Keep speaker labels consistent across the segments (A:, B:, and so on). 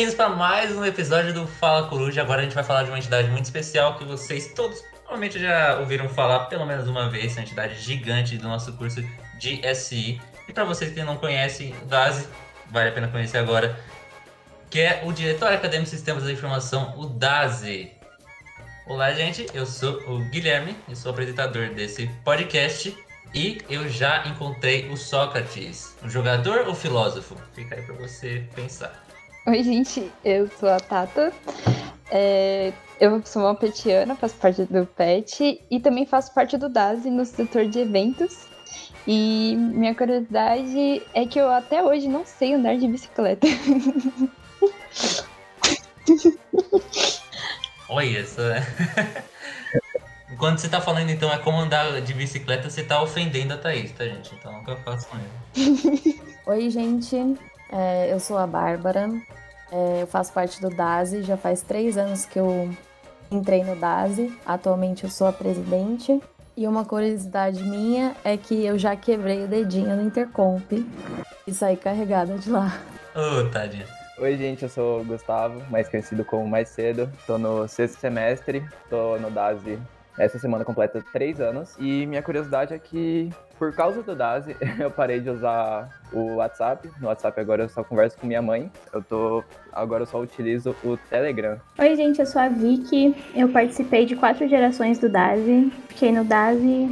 A: bem-vindos para mais um episódio do Fala Coruja. Agora a gente vai falar de uma entidade muito especial que vocês todos provavelmente já ouviram falar pelo menos uma vez, uma entidade gigante do nosso curso de SI. E para vocês que não conhecem, o DASI, vale a pena conhecer agora, que é o Diretor Acadêmico de Sistemas da Informação, o DASI. Olá, gente, eu sou o Guilherme, e sou apresentador desse podcast. E eu já encontrei o Sócrates, um jogador ou filósofo? Fica aí para você pensar.
B: Oi, gente, eu sou a Tata. É, eu sou uma petiana, faço parte do PET e também faço parte do DASI no setor de eventos. E minha curiosidade é que eu até hoje não sei andar de bicicleta.
A: Olha, isso é. Quando você tá falando, então, é como andar de bicicleta, você tá ofendendo a Thaís, tá, gente? Então nunca faço com
C: ele. Oi, gente. É, eu sou a Bárbara. É, eu faço parte do DASE. Já faz três anos que eu entrei no DASE. Atualmente eu sou a presidente. E uma curiosidade minha é que eu já quebrei o dedinho no Intercomp e saí carregada de lá.
A: Ô, oh, tadinha.
D: Oi, gente, eu sou o Gustavo, mais conhecido como Mais Cedo. Tô no sexto semestre, tô no DASE essa semana completa três anos. E minha curiosidade é que, por causa do DASE, eu parei de usar o WhatsApp. No WhatsApp agora eu só converso com minha mãe. Eu tô. Agora eu só utilizo o Telegram.
E: Oi, gente, eu sou a Vicky. Eu participei de quatro gerações do DASE. Fiquei no DASE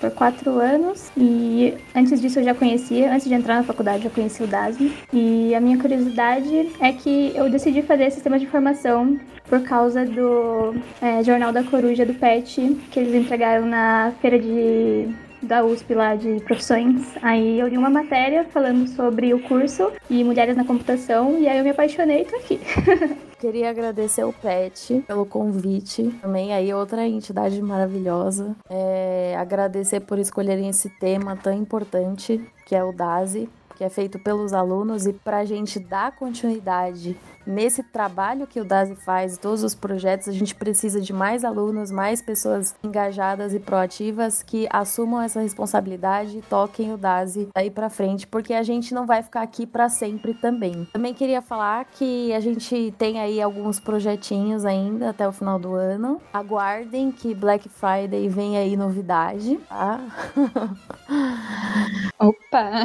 E: por quatro anos e antes disso eu já conhecia, antes de entrar na faculdade eu conheci o DASM e a minha curiosidade é que eu decidi fazer sistema de informação por causa do é, Jornal da Coruja do PET que eles entregaram na feira de da USP lá de profissões. Aí eu li uma matéria falando sobre o curso e mulheres na computação, e aí eu me apaixonei e tô aqui.
C: Queria agradecer o PET pelo convite. Também aí outra entidade maravilhosa. É, agradecer por escolherem esse tema tão importante que é o DASE, que é feito pelos alunos e para a gente dar continuidade nesse trabalho que o DASE faz, todos os projetos, a gente precisa de mais alunos, mais pessoas engajadas e proativas que assumam essa responsabilidade e toquem o DASE aí para frente, porque a gente não vai ficar aqui para sempre também. Também queria falar que a gente tem aí alguns projetinhos ainda até o final do ano. Aguardem que Black Friday vem aí novidade, tá?
B: Opa!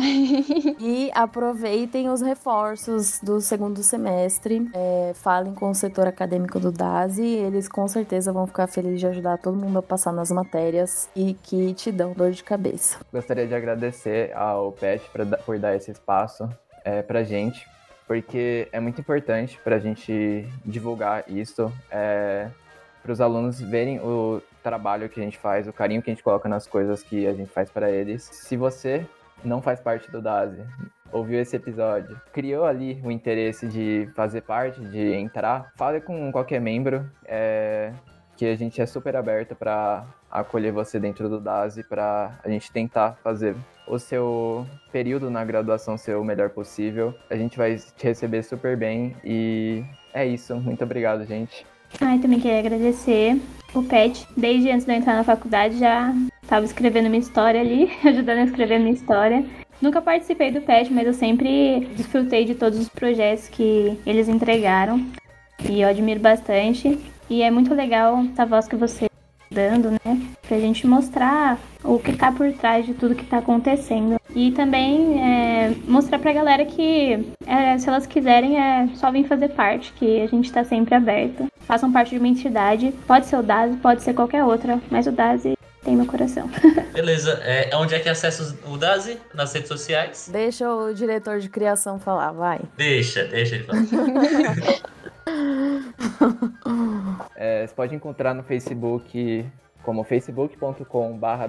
C: e aproveitem os reforços do segundo semestre é, falem com o setor acadêmico do DASE, eles com certeza vão ficar felizes de ajudar todo mundo a passar nas matérias e que te dão dor de cabeça.
D: Gostaria de agradecer ao PET por dar esse espaço é, pra gente, porque é muito importante para a gente divulgar isso, é, para os alunos verem o trabalho que a gente faz, o carinho que a gente coloca nas coisas que a gente faz para eles. Se você não faz parte do DASE, ouviu esse episódio, criou ali o interesse de fazer parte, de entrar, fale com qualquer membro, é, que a gente é super aberto para acolher você dentro do DASE, para a gente tentar fazer o seu período na graduação ser o melhor possível. A gente vai te receber super bem e é isso. Muito obrigado, gente.
E: Ah, também queria agradecer o Pet. Desde antes de eu entrar na faculdade já estava escrevendo minha história ali, ajudando a escrever minha história. Nunca participei do PET, mas eu sempre desfrutei de todos os projetos que eles entregaram. E eu admiro bastante. E é muito legal essa voz que você tá dando, né? Pra gente mostrar o que tá por trás de tudo que tá acontecendo. E também é, mostrar pra galera que é, se elas quiserem é só vir fazer parte, que a gente tá sempre aberto. Façam parte de uma entidade, pode ser o DASE, pode ser qualquer outra, mas o DASE tem meu coração.
A: Beleza. É, onde é que acessa o Dazi? Nas redes sociais?
C: Deixa o diretor de criação falar, vai.
A: Deixa, deixa ele falar.
D: é, você pode encontrar no Facebook como facebook.com.br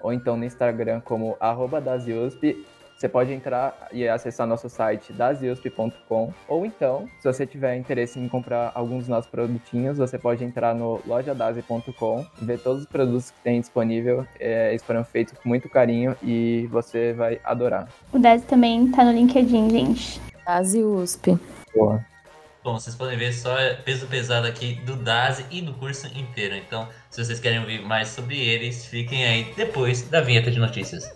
D: ou então no Instagram como arroba daziusp você pode entrar e acessar nosso site dasiusp.com ou então, se você tiver interesse em comprar alguns dos nossos produtinhos, você pode entrar no lojadase.com, ver todos os produtos que tem disponível. É, eles foram feitos com muito carinho e você vai adorar.
E: O Dase também tá no LinkedIn, gente.
C: Dase USP.
D: Boa.
A: Bom, vocês podem ver só peso pesado aqui do DASE e do curso inteiro. Então, se vocês querem ouvir mais sobre eles, fiquem aí depois da vinheta de notícias.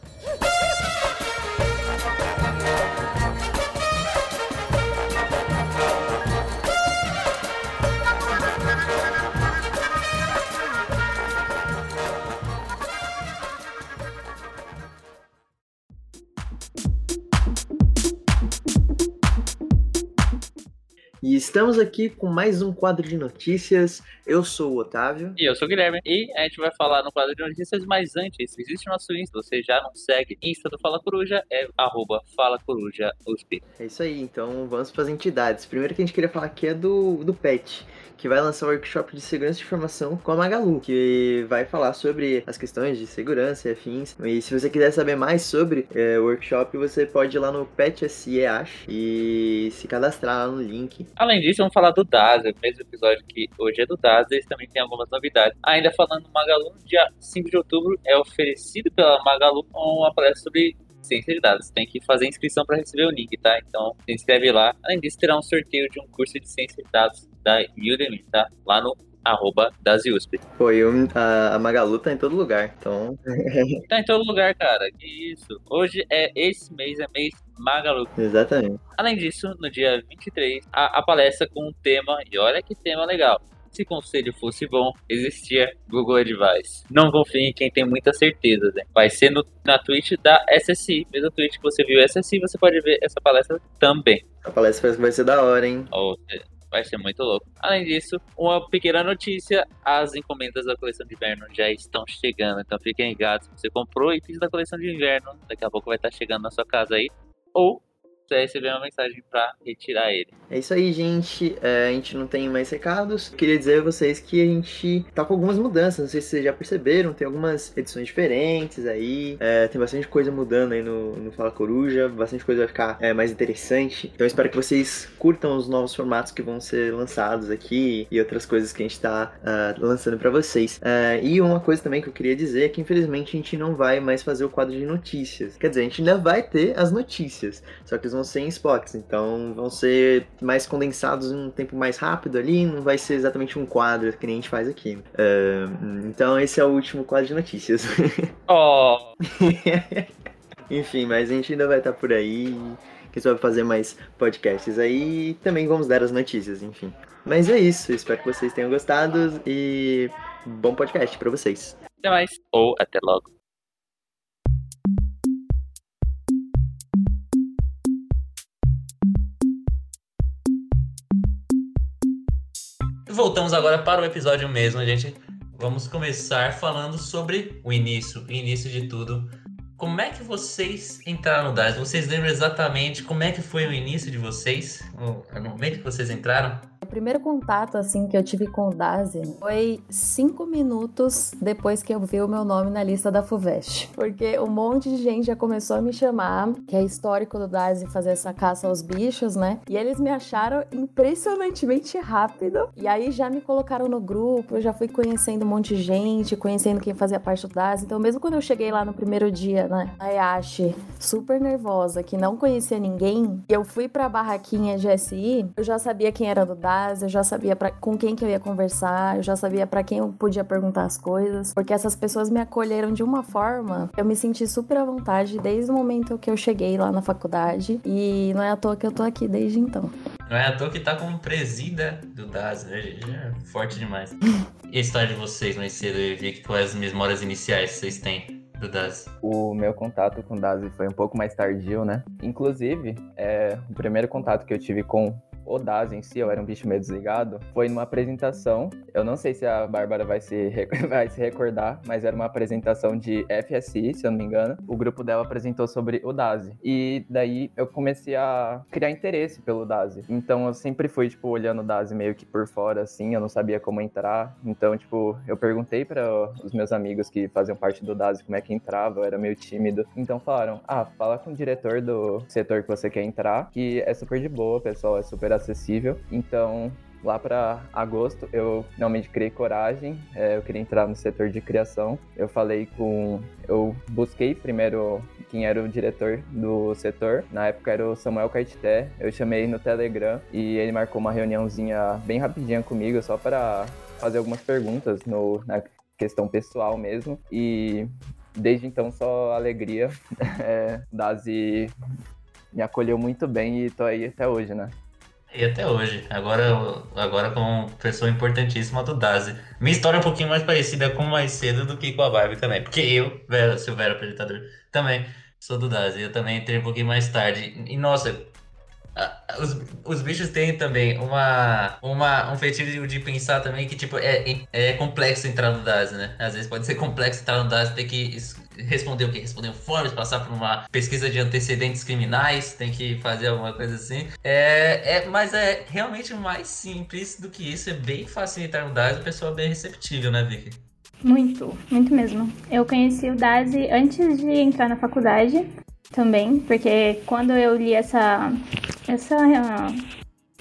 F: Estamos aqui com mais um quadro de notícias. Eu sou o Otávio.
A: E eu sou o Guilherme. E a gente vai falar no quadro de notícias, mas antes, existe o nosso Insta. Você já não segue Insta do Fala Coruja, é arroba Fala Coruja USP.
F: É isso aí, então vamos para as entidades. Primeiro que a gente queria falar aqui é do, do PET que vai lançar o um workshop de segurança de informação com a Magalu, que vai falar sobre as questões de segurança e afins. E se você quiser saber mais sobre é, o workshop, você pode ir lá no PetSE, e se cadastrar lá no link.
A: Além disso, vamos falar do DAS, o mesmo episódio que hoje é do DAS, eles também tem algumas novidades. Ainda falando do Magalu, dia 5 de outubro é oferecido pela Magalu uma palestra sobre ciência de dados. Tem que fazer inscrição para receber o link, tá? Então, se inscreve lá. Além disso, terá um sorteio de um curso de ciência de dados da Udemy, tá? Lá no arroba das USP.
F: Pô, eu, a, Magalu tá em todo lugar, então...
A: tá em todo lugar, cara. Isso. Hoje é, esse mês é mês Magalu.
F: Exatamente.
A: Além disso, no dia 23, a, a palestra com um tema, e olha que tema legal, se conselho fosse bom, existia Google Advice. Não confie em quem tem muita certeza, né? Vai ser no, na Twitch da SSI. Mesmo Twitch que você viu SSI, você pode ver essa palestra também.
F: A palestra que vai ser da hora, hein?
A: Ou vai ser muito louco. Além disso, uma pequena notícia: as encomendas da coleção de inverno já estão chegando. Então fiquem ligados. Se você comprou itens da coleção de inverno, daqui a pouco vai estar chegando na sua casa aí. Ou você receber uma mensagem para retirar ele.
F: É isso aí, gente. É, a gente não tem mais recados. Queria dizer a vocês que a gente tá com algumas mudanças. Não sei se vocês já perceberam, tem algumas edições diferentes aí. É, tem bastante coisa mudando aí no, no Fala Coruja. Bastante coisa vai ficar é, mais interessante. Então espero que vocês curtam os novos formatos que vão ser lançados aqui e outras coisas que a gente tá uh, lançando para vocês. Uh, e uma coisa também que eu queria dizer é que infelizmente a gente não vai mais fazer o quadro de notícias. Quer dizer, a gente ainda vai ter as notícias, só que eles vão vão ser em spots, então vão ser mais condensados em um tempo mais rápido ali, não vai ser exatamente um quadro que nem a gente faz aqui. Uh, então esse é o último quadro de notícias.
A: Oh!
F: Enfim, mas a gente ainda vai estar por aí. Que vai fazer mais podcasts aí e também vamos dar as notícias, enfim. Mas é isso, espero que vocês tenham gostado e bom podcast para vocês.
A: Até mais, ou até logo. Voltamos agora para o episódio mesmo, gente. Vamos começar falando sobre o início, o início de tudo. Como é que vocês entraram no DAS? Vocês lembram exatamente como é que foi o início de vocês? No momento que vocês entraram?
C: primeiro contato assim que eu tive com o Dazi foi cinco minutos depois que eu vi o meu nome na lista da Fuvest. Porque um monte de gente já começou a me chamar, que é histórico do Dazi fazer essa caça aos bichos, né? E eles me acharam impressionantemente rápido. E aí já me colocaram no grupo, eu já fui conhecendo um monte de gente, conhecendo quem fazia parte do Dazi. Então, mesmo quando eu cheguei lá no primeiro dia, né, a Yashi, super nervosa, que não conhecia ninguém, eu fui pra barraquinha de SI, eu já sabia quem era do Dazi eu já sabia pra, com quem que eu ia conversar, eu já sabia para quem eu podia perguntar as coisas, porque essas pessoas me acolheram de uma forma, eu me senti super à vontade desde o momento que eu cheguei lá na faculdade e não é à toa que eu tô aqui desde então.
A: Não é à toa que tá como presida do DAS, né? É forte demais. e a história de vocês mais cedo, eu vi que quais as memórias iniciais vocês têm do DAS?
D: O meu contato com o DAS foi um pouco mais tardio, né? Inclusive, é, o primeiro contato que eu tive com o Daz em si, eu era um bicho meio desligado, foi numa apresentação. Eu não sei se a Bárbara vai se, vai se recordar, mas era uma apresentação de FSI, se eu não me engano. O grupo dela apresentou sobre o Dazi. E daí eu comecei a criar interesse pelo Dazi. Então eu sempre fui, tipo, olhando o Dazi meio que por fora, assim, eu não sabia como entrar. Então, tipo, eu perguntei para os meus amigos que faziam parte do Dazi como é que entrava, eu era meio tímido. Então falaram: ah, fala com o diretor do setor que você quer entrar, que é super de boa, pessoal, é super acessível. Então, lá para agosto, eu realmente criei coragem. É, eu queria entrar no setor de criação. Eu falei com. Eu busquei primeiro quem era o diretor do setor. Na época era o Samuel Caetité. Eu chamei no Telegram e ele marcou uma reuniãozinha bem rapidinha comigo, só para fazer algumas perguntas no, na questão pessoal mesmo. E desde então só alegria. É, Dazi me acolheu muito bem e tô aí até hoje, né?
A: E até hoje. Agora, agora como pessoa importantíssima do Dazi. Minha história é um pouquinho mais parecida com mais cedo do que com a Barbie também. Porque eu, Vera, Silvério apresentador, também sou do Dazi. Eu também entrei um pouquinho mais tarde. E nossa, os, os bichos têm também uma, uma, um feitiço de pensar também que, tipo, é, é complexo entrar no DAS, né? Às vezes pode ser complexo entrar no DAS, ter que responder o quê? Responder formas, passar por uma pesquisa de antecedentes criminais, tem que fazer alguma coisa assim. É, é, mas é realmente mais simples do que isso, é bem fácil entrar no DAS e a pessoa é bem receptível, né, Vicky?
E: Muito, muito mesmo. Eu conheci o DASI antes de entrar na faculdade também, porque quando eu li essa, essa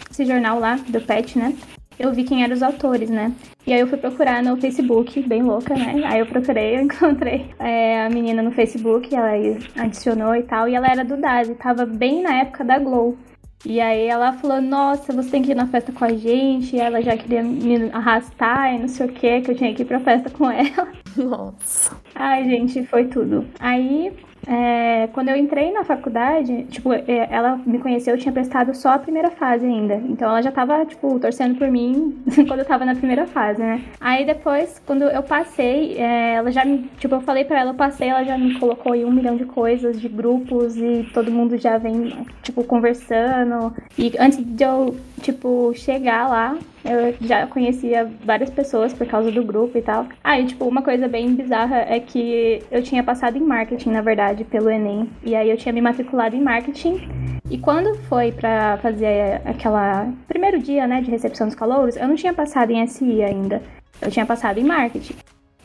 E: esse jornal lá do PET, né? Eu vi quem eram os autores, né? E aí eu fui procurar no Facebook, bem louca, né? Aí eu procurei, eu encontrei é, a menina no Facebook, ela adicionou e tal, e ela era do DASI, tava bem na época da Glow. E aí ela falou, nossa, você tem que ir na festa com a gente. E ela já queria me arrastar e não sei o que, que eu tinha que ir pra festa com ela.
C: Nossa.
E: Ai, gente, foi tudo. Aí é, quando eu entrei na faculdade, tipo, é, ela me conheceu, eu tinha prestado só a primeira fase ainda. Então ela já tava, tipo, torcendo por mim quando eu tava na primeira fase, né? Aí depois, quando eu passei, é, ela já me, tipo, eu falei pra ela, eu passei, ela já me colocou em um milhão de coisas, de grupos, e todo mundo já vem, tipo, conversando. E antes de eu, tipo, chegar lá, eu já conhecia várias pessoas por causa do grupo e tal. Ah, e tipo, uma coisa bem bizarra é que eu tinha passado em marketing, na verdade, pelo Enem. E aí eu tinha me matriculado em marketing. E quando foi para fazer aquela primeiro dia, né, de recepção dos calouros, eu não tinha passado em SI ainda. Eu tinha passado em marketing.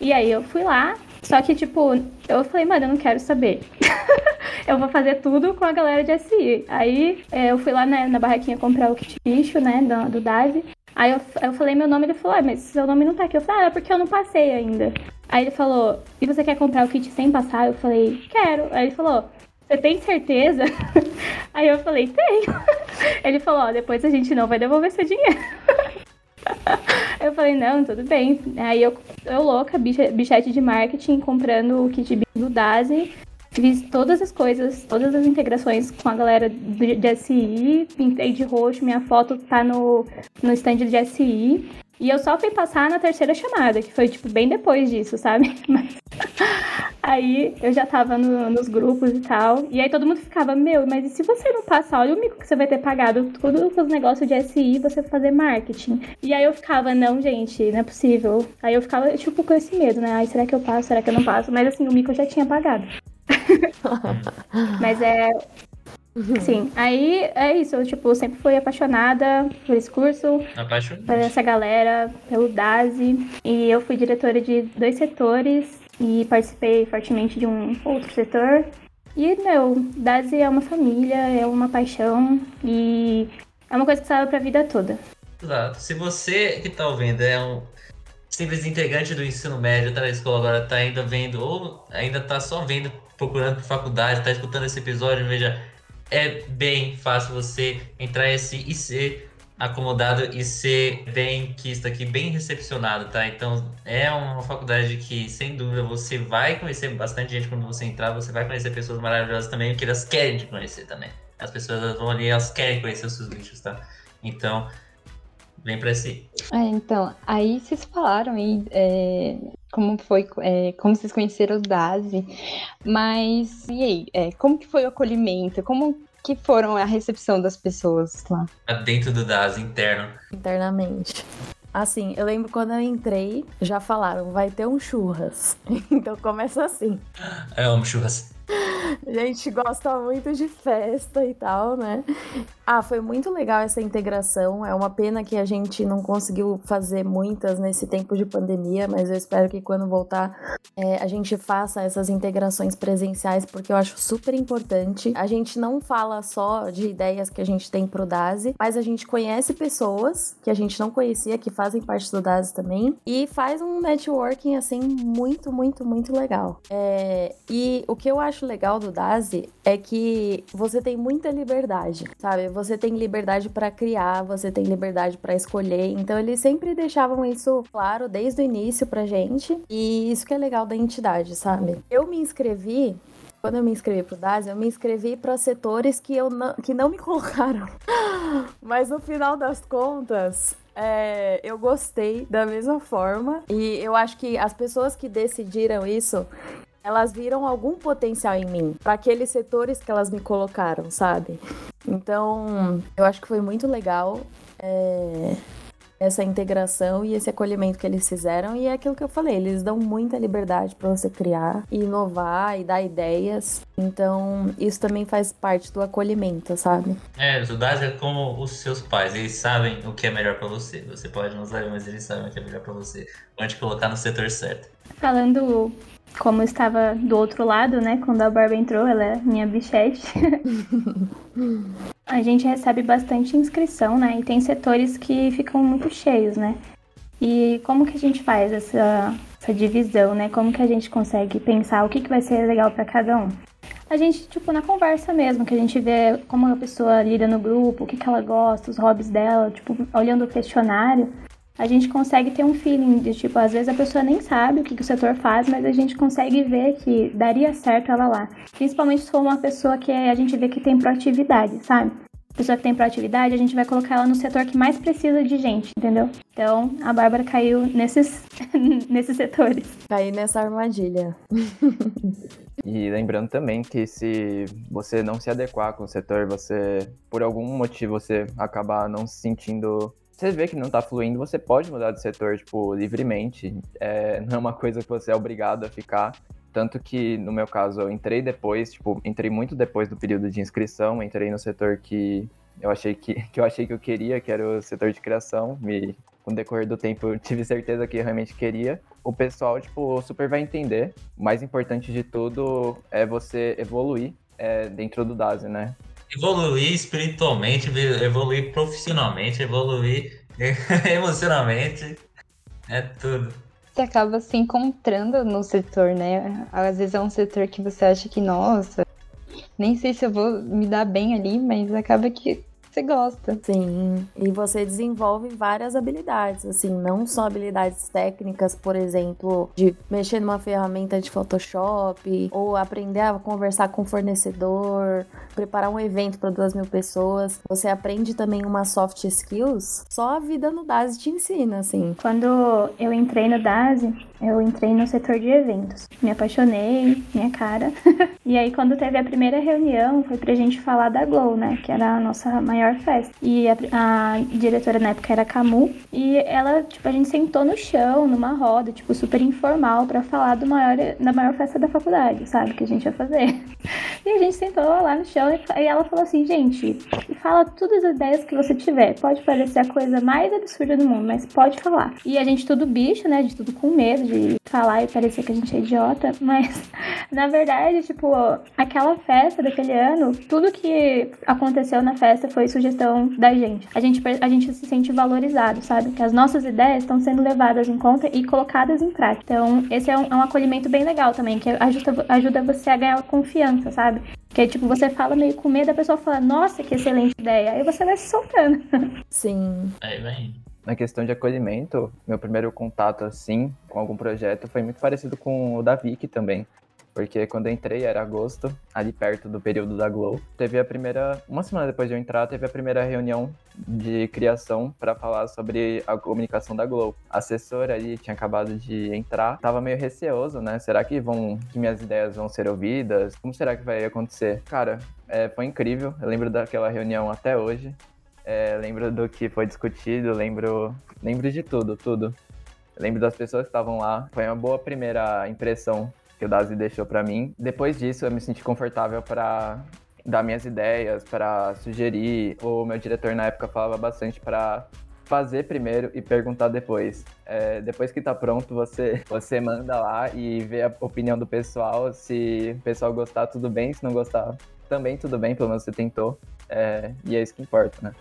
E: E aí eu fui lá, só que tipo, eu falei, mano, eu não quero saber. eu vou fazer tudo com a galera de SI. Aí é, eu fui lá né, na barraquinha comprar o kit bicho, né, do, do DASI. Aí eu, eu falei meu nome, ele falou, ah, mas seu nome não tá aqui. Eu falei, ah, é porque eu não passei ainda. Aí ele falou, e você quer comprar o kit sem passar? Eu falei, quero. Aí ele falou, você tem certeza? Aí eu falei, tenho. Ele falou, ó, depois a gente não vai devolver seu dinheiro. Eu falei, não, tudo bem. Aí eu, eu louca, bichete de marketing, comprando o kit do Dazi. Fiz todas as coisas, todas as integrações com a galera de SI, pintei de roxo, minha foto tá no, no stand de SI. E eu só fui passar na terceira chamada, que foi, tipo, bem depois disso, sabe? Mas... aí eu já tava no, nos grupos e tal. E aí todo mundo ficava, meu, mas e se você não passar? Olha o mico que você vai ter pagado tudo com os negócios de SI você fazer marketing. E aí eu ficava, não, gente, não é possível. Aí eu ficava, tipo, com esse medo, né? Ai, será que eu passo? Será que eu não passo? Mas assim, o mico eu já tinha pagado. Mas é. Sim, aí é isso. Eu, tipo, sempre fui apaixonada por esse curso,
A: Apaixonante.
E: por essa galera, pelo DASI. E eu fui diretora de dois setores e participei fortemente de um outro setor. E, meu, DASI é uma família, é uma paixão e é uma coisa que salva pra vida toda.
A: Exato. Se você que tá ouvindo é um simples integrante do ensino médio, tá na escola agora, tá ainda vendo, ou ainda tá só vendo procurando por faculdade, tá escutando esse episódio, veja, é bem fácil você entrar esse e ser acomodado e ser bem quisto aqui, bem recepcionado, tá? Então é uma faculdade que, sem dúvida, você vai conhecer bastante gente quando você entrar, você vai conhecer pessoas maravilhosas também, porque elas querem te conhecer também. As pessoas vão ali, elas querem conhecer os seus bichos, tá? Então, vem pra si.
B: É, então, aí vocês falaram aí é, como foi, é, como vocês conheceram os DASI, mas e aí, é, como que foi o acolhimento? Como que foram a recepção das pessoas lá?
A: Dentro do DASI, interno.
C: Internamente. Assim, eu lembro quando eu entrei, já falaram, vai ter um churras. então começa assim.
A: Eu amo churras.
C: Gente gosta muito de festa e tal, né? Ah, foi muito legal essa integração. É uma pena que a gente não conseguiu fazer muitas nesse tempo de pandemia, mas eu espero que quando voltar é, a gente faça essas integrações presenciais, porque eu acho super importante. A gente não fala só de ideias que a gente tem pro DASI, mas a gente conhece pessoas que a gente não conhecia, que fazem parte do DASI também, e faz um networking assim muito, muito, muito legal. É, e o que eu acho legal do DASI é que você tem muita liberdade, sabe? Você tem liberdade para criar, você tem liberdade para escolher. Então eles sempre deixavam isso claro desde o início pra gente. E isso que é legal da entidade, sabe? Eu me inscrevi quando eu me inscrevi pro DASI, eu me inscrevi para setores que, eu não, que não me colocaram. Mas no final das contas, é, eu gostei da mesma forma. E eu acho que as pessoas que decidiram isso elas viram algum potencial em mim, para aqueles setores que elas me colocaram, sabe? Então, eu acho que foi muito legal. É essa integração e esse acolhimento que eles fizeram. E é aquilo que eu falei, eles dão muita liberdade para você criar, inovar e dar ideias. Então, isso também faz parte do acolhimento, sabe?
A: É, os Daz é como os seus pais, eles sabem o que é melhor para você. Você pode não saber, mas eles sabem o que é melhor para você. Pode colocar no setor certo.
E: Falando como estava do outro lado, né? Quando a Barba entrou, ela é minha bichete. a gente recebe bastante inscrição, né? E tem setores que ficam muito cheios, né? E como que a gente faz essa, essa divisão, né? Como que a gente consegue pensar o que, que vai ser legal para cada um? A gente, tipo, na conversa mesmo, que a gente vê como a pessoa lida no grupo, o que, que ela gosta, os hobbies dela, tipo, olhando o questionário, a gente consegue ter um feeling de, tipo, às vezes a pessoa nem sabe o que, que o setor faz, mas a gente consegue ver que daria certo ela lá. Principalmente se for uma pessoa que a gente vê que tem proatividade, sabe? Pessoa que tem proatividade, a gente vai colocar ela no setor que mais precisa de gente, entendeu? Então, a Bárbara caiu nesses, nesses setores.
C: Caí nessa armadilha.
D: E lembrando também que se você não se adequar com o setor, você, por algum motivo, você acabar não se sentindo você vê que não tá fluindo, você pode mudar de setor, tipo, livremente. É, não é uma coisa que você é obrigado a ficar. Tanto que, no meu caso, eu entrei depois, tipo, entrei muito depois do período de inscrição, entrei no setor que eu achei que, que eu achei que eu queria, que era o setor de criação. Me, com o decorrer do tempo, eu tive certeza que eu realmente queria. O pessoal, tipo, super vai entender. O mais importante de tudo é você evoluir é, dentro do DASE, né?
A: Evoluir espiritualmente, evoluir profissionalmente, evoluir emocionalmente. É tudo.
B: Você acaba se encontrando no setor, né? Às vezes é um setor que você acha que, nossa, nem sei se eu vou me dar bem ali, mas acaba que você gosta.
C: Sim, e você desenvolve várias habilidades, assim, não só habilidades técnicas, por exemplo, de mexer numa ferramenta de Photoshop, ou aprender a conversar com o fornecedor, preparar um evento para duas mil pessoas. Você aprende também umas soft skills, só a vida no DASI te ensina, assim.
E: Quando eu entrei no DASI, eu entrei no setor de eventos. Me apaixonei, minha cara. e aí, quando teve a primeira reunião, foi pra gente falar da Glow, né? Que era a nossa maior maior festa. E a, a, diretora na época era Camu. E ela, tipo, a gente sentou no chão, numa roda, tipo, super informal, para falar do maior, da maior festa da faculdade, sabe? Que a gente ia fazer. E a gente sentou lá no chão e, e ela falou assim, gente, fala todas as ideias que você tiver. Pode parecer a coisa mais absurda do mundo, mas pode falar. E a gente tudo bicho, né? De tudo com medo de falar e parecer que a gente é idiota. Mas, na verdade, tipo, aquela festa daquele ano, tudo que aconteceu na festa foi sugestão da gente. A gente, a gente se sente valorizado, sabe? Que as nossas ideias estão sendo levadas em conta e colocadas em prática. Então, esse é um, é um acolhimento bem legal também, que ajuda, ajuda você a ganhar confiança, sabe? Que tipo, você fala meio com medo, a pessoa fala, nossa, que excelente ideia. Aí você vai se soltando.
C: Sim.
A: Aí vem.
D: Na questão de acolhimento, meu primeiro contato, assim, com algum projeto foi muito parecido com o da Vicky também. Porque quando eu entrei era agosto, ali perto do período da Glow. Teve a primeira, uma semana depois de eu entrar, teve a primeira reunião de criação para falar sobre a comunicação da Glow. A assessora ali tinha acabado de entrar, tava meio receoso, né? Será que vão que minhas ideias vão ser ouvidas? Como será que vai acontecer? Cara, é, foi incrível. Eu lembro daquela reunião até hoje. É, lembro do que foi discutido, lembro, lembro de tudo, tudo. Lembro das pessoas que estavam lá. Foi uma boa primeira impressão que o Dazi deixou para mim. Depois disso, eu me senti confortável para dar minhas ideias, para sugerir. O meu diretor na época falava bastante para fazer primeiro e perguntar depois. É, depois que tá pronto, você, você manda lá e vê a opinião do pessoal. Se o pessoal gostar, tudo bem. Se não gostar, também tudo bem, pelo menos você tentou. É, e é isso que importa, né?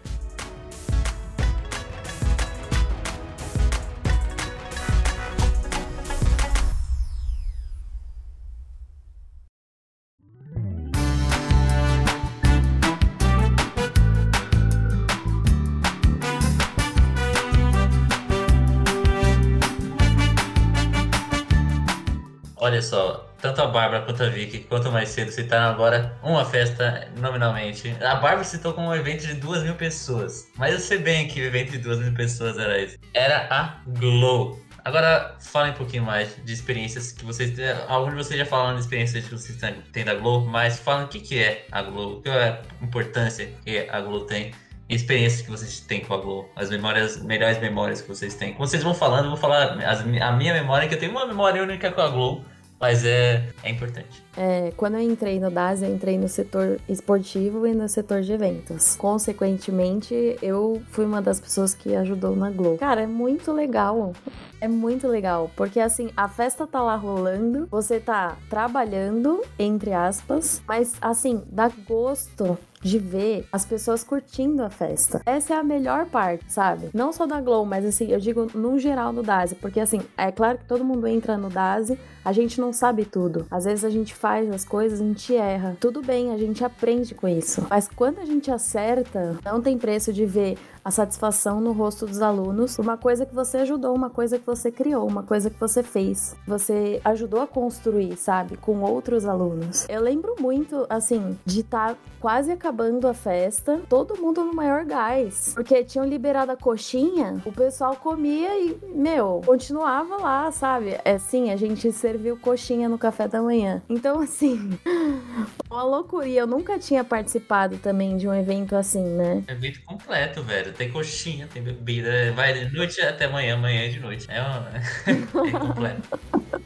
A: Olha só, tanto a Bárbara quanto a Vicky, quanto mais cedo citaram agora uma festa nominalmente. A Bárbara citou como um evento de duas mil pessoas. Mas eu sei bem que o evento de duas mil pessoas era esse. Era a Glow. Agora, falem um pouquinho mais de experiências que vocês. Alguns de vocês já falaram de experiências que vocês têm da Globo, mas falem o que, que é a Globo, qual é a importância que a Globo tem experiências que vocês têm com a Globo, as memórias, melhores memórias que vocês têm. Como vocês vão falando, eu vou falar as, a minha memória, que eu tenho uma memória única com a Globo, mas é, é importante.
C: É, quando eu entrei no DAS, eu entrei no setor esportivo e no setor de eventos. Consequentemente, eu fui uma das pessoas que ajudou na Globo. Cara, é muito legal. É muito legal, porque assim, a festa tá lá rolando, você tá trabalhando, entre aspas, mas assim, dá gosto de ver as pessoas curtindo a festa. Essa é a melhor parte, sabe? Não só da Glow, mas assim, eu digo no geral no Dazi, porque assim, é claro que todo mundo entra no Dazi, a gente não sabe tudo. Às vezes a gente faz as coisas, a gente erra. Tudo bem, a gente aprende com isso. Mas quando a gente acerta, não tem preço de ver a satisfação no rosto dos alunos, uma coisa que você ajudou, uma coisa que você criou, uma coisa que você fez, você ajudou a construir, sabe, com outros alunos. Eu lembro muito, assim, de estar tá quase acabando a festa, todo mundo no maior gás, porque tinham liberado a coxinha, o pessoal comia e, meu, continuava lá, sabe? É assim, a gente serviu coxinha no café da manhã. Então, assim, uma loucura. Eu nunca tinha participado também de um evento assim, né?
A: Evento completo, velho tem coxinha, tem bebida, vai de noite até amanhã, amanhã de noite. É, uma... é completo.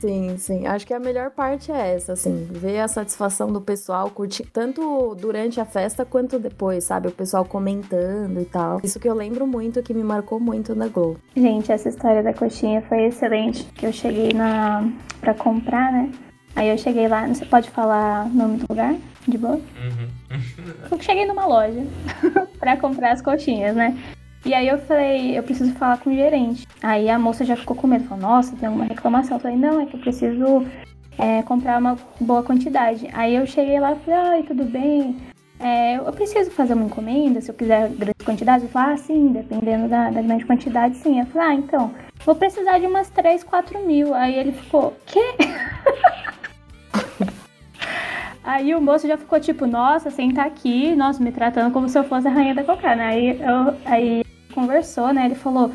C: Sim, sim. Acho que a melhor parte é essa, assim, ver a satisfação do pessoal curtir, tanto durante a festa quanto depois, sabe? O pessoal comentando e tal. Isso que eu lembro muito, que me marcou muito na Globo.
E: Gente, essa história da coxinha foi excelente, que eu cheguei na pra comprar, né? Aí eu cheguei lá, você pode falar o nome do lugar? De boa? Uhum. eu cheguei numa loja pra comprar as coxinhas, né? E aí eu falei, eu preciso falar com o gerente. Aí a moça já ficou com medo, falou, nossa, tem alguma reclamação. Eu falei, não, é que eu preciso é, comprar uma boa quantidade. Aí eu cheguei lá e falei, ai, tudo bem. É, eu preciso fazer uma encomenda, se eu quiser grande quantidade. Eu falei, ah, sim, dependendo da, da grande quantidade, sim. Eu falei, ah, então, vou precisar de umas 3, 4 mil. Aí ele ficou, quê? Aí o moço já ficou tipo, nossa, senta aqui, nossa, me tratando como se eu fosse a rainha da cocada. Né? Aí, eu, aí conversou, né? Ele falou,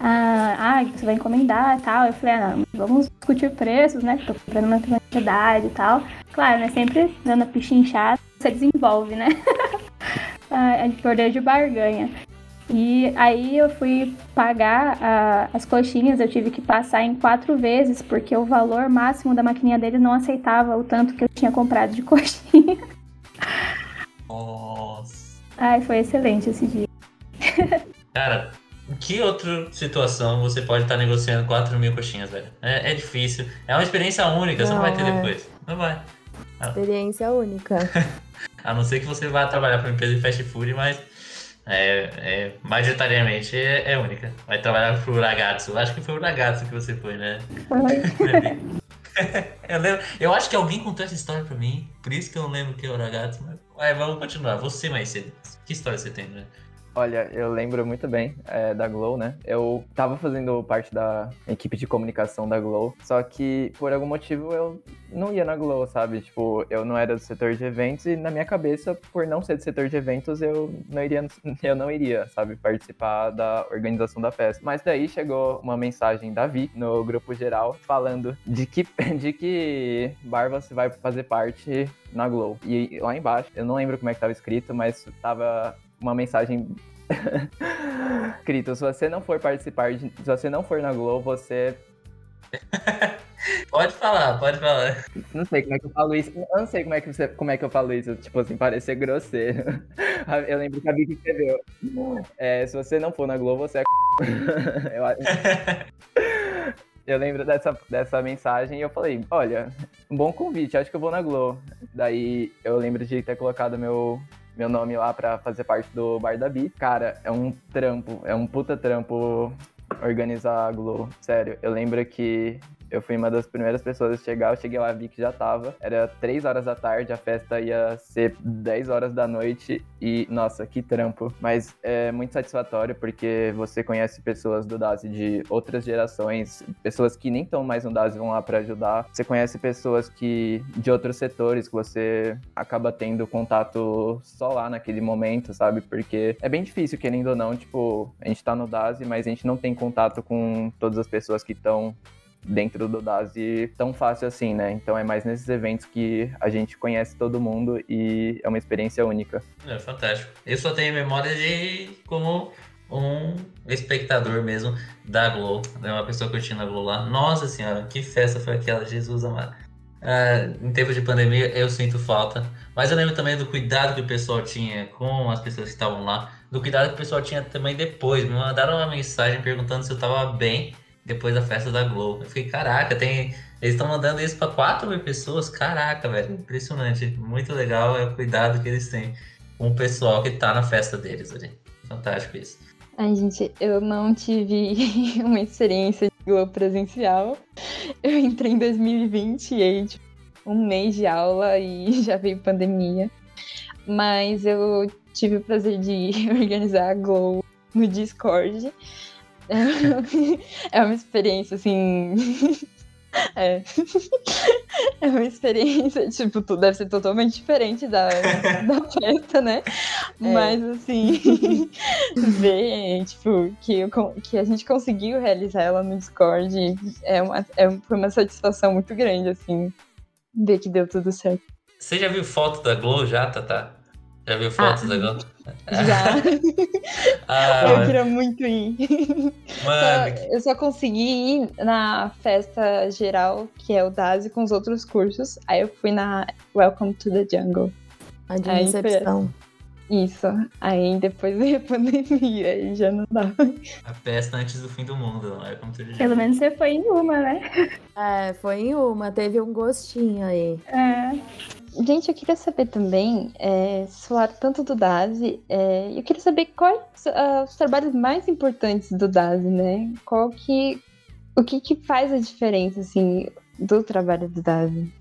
E: ah, ah, você vai encomendar e tal. Eu falei, ah, não, vamos discutir preços, né? Tô comprando uma quantidade e tal. Claro, né? Sempre dando a pichinchada, você desenvolve, né? a poder de barganha. E aí eu fui pagar a, as coxinhas, eu tive que passar em quatro vezes, porque o valor máximo da maquininha deles não aceitava o tanto que eu tinha comprado de coxinha.
A: Nossa.
E: Ai, foi excelente esse dia.
A: Cara, em que outra situação você pode estar negociando 4 mil coxinhas, velho? É, é difícil. É uma experiência única, não, você não vai ter é. depois. Não vai.
C: Experiência única.
A: A não ser que você vá trabalhar para uma empresa de fast food, mas é, é, majoritariamente é, é, única. Vai trabalhar pro Ragazzo. Acho que foi o Ragazzo que você foi, né? eu, lembro, eu acho que alguém contou essa história pra mim, por isso que eu não lembro que é o Ragazzo. Mas vamos continuar. Você mais cedo. Que história você tem, né?
D: Olha, eu lembro muito bem é, da Glow, né? Eu tava fazendo parte da equipe de comunicação da Glow, só que por algum motivo eu não ia na Glow, sabe? Tipo, eu não era do setor de eventos e na minha cabeça, por não ser do setor de eventos, eu não iria, eu não iria, sabe, participar da organização da festa. Mas daí chegou uma mensagem da Vi no grupo geral falando de que de que Barba você vai fazer parte na Glow. E lá embaixo, eu não lembro como é que tava escrito, mas tava uma mensagem escrita. Se você não for participar, de, se você não for na Globo, você.
A: pode falar, pode falar.
D: Não sei como é que eu falo isso. Eu não sei como é que, você, como é que eu falo isso, tipo assim, parecer grosseiro. Eu lembro que a Vicky escreveu. É, se você não for na Globo, você é. eu, eu lembro dessa, dessa mensagem e eu falei, olha, um bom convite, acho que eu vou na Globo. Daí eu lembro de ter colocado meu, meu nome lá pra fazer parte do Bar da Bi. Cara, é um trampo, é um puta trampo organizar a Glow. Sério, eu lembro que Eu fui uma das primeiras pessoas a chegar, eu cheguei lá, vi que já tava. Era 3 horas da tarde, a festa ia ser 10 horas da noite e, nossa, que trampo. Mas é muito satisfatório porque você conhece pessoas do DASI de outras gerações, pessoas que nem estão mais no DASI vão lá para ajudar. Você conhece pessoas que de outros setores que você acaba tendo contato só lá naquele momento, sabe? Porque é bem difícil, querendo ou não, tipo, a gente tá no DASI, mas a gente não tem contato com todas as pessoas que estão dentro do DASI tão fácil assim, né? Então é mais nesses eventos que a gente conhece todo mundo e é uma experiência única.
A: É fantástico. Eu só tenho memória de como um espectador mesmo da Glow, né? uma pessoa curtindo a Glow lá. Nossa senhora, que festa foi aquela, Jesus amado. Ah, em tempo de pandemia eu sinto falta, mas eu lembro também do cuidado que o pessoal tinha com as pessoas que estavam lá, do cuidado que o pessoal tinha também depois. Me mandaram uma mensagem perguntando se eu estava bem depois da festa da Globo. Eu fiquei, caraca, tem. Eles estão mandando isso para 4 mil pessoas? Caraca, velho, impressionante. Muito legal é o cuidado que eles têm com o pessoal que tá na festa deles ali. Fantástico isso.
B: Ai, gente, eu não tive uma experiência de Globo presencial. Eu entrei em 2020 e aí, tipo, um mês de aula e já veio pandemia. Mas eu tive o prazer de organizar a Glow no Discord. É uma experiência, assim. É. É uma experiência, tipo, deve ser totalmente diferente da, da festa, né? É. Mas, assim, ver, tipo, que, eu, que a gente conseguiu realizar ela no Discord é uma, é, foi uma satisfação muito grande, assim, ver que deu tudo certo.
A: Você já viu foto da Glow já, Tata? Já viu fotos ah, da Glow?
B: Já. ah, eu queria muito ir. Mano. Só, eu só consegui ir na festa geral, que é o DASI, com os outros cursos. Aí eu fui na Welcome to the Jungle.
C: A de aí recepção.
B: Isso. Aí depois veio a pandemia, aí já não dava.
A: A festa antes do fim do mundo, Welcome to the Jungle.
E: Pelo menos você foi em uma, né?
C: É, foi em uma, teve um gostinho aí.
E: É.
B: Gente, eu queria saber também, é, falar tanto do DASI, é, eu queria saber quais uh, os trabalhos mais importantes do DASI, né? Qual que, o que, que faz a diferença, assim, do trabalho do DASI?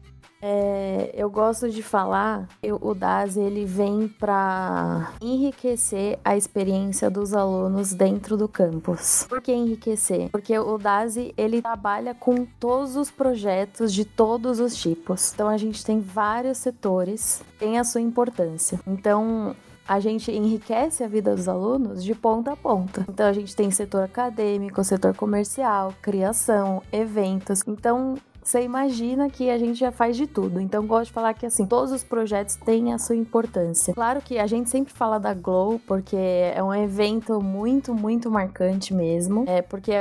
C: É, eu gosto de falar, eu, o DAS ele vem para enriquecer a experiência dos alunos dentro do campus. Por que enriquecer? Porque o DAS ele trabalha com todos os projetos de todos os tipos. Então a gente tem vários setores, tem a sua importância. Então a gente enriquece a vida dos alunos de ponta a ponta. Então a gente tem setor acadêmico, setor comercial, criação, eventos. Então você imagina que a gente já faz de tudo. Então, gosto de falar que, assim, todos os projetos têm a sua importância. Claro que a gente sempre fala da Glow, porque é um evento muito, muito marcante mesmo. É porque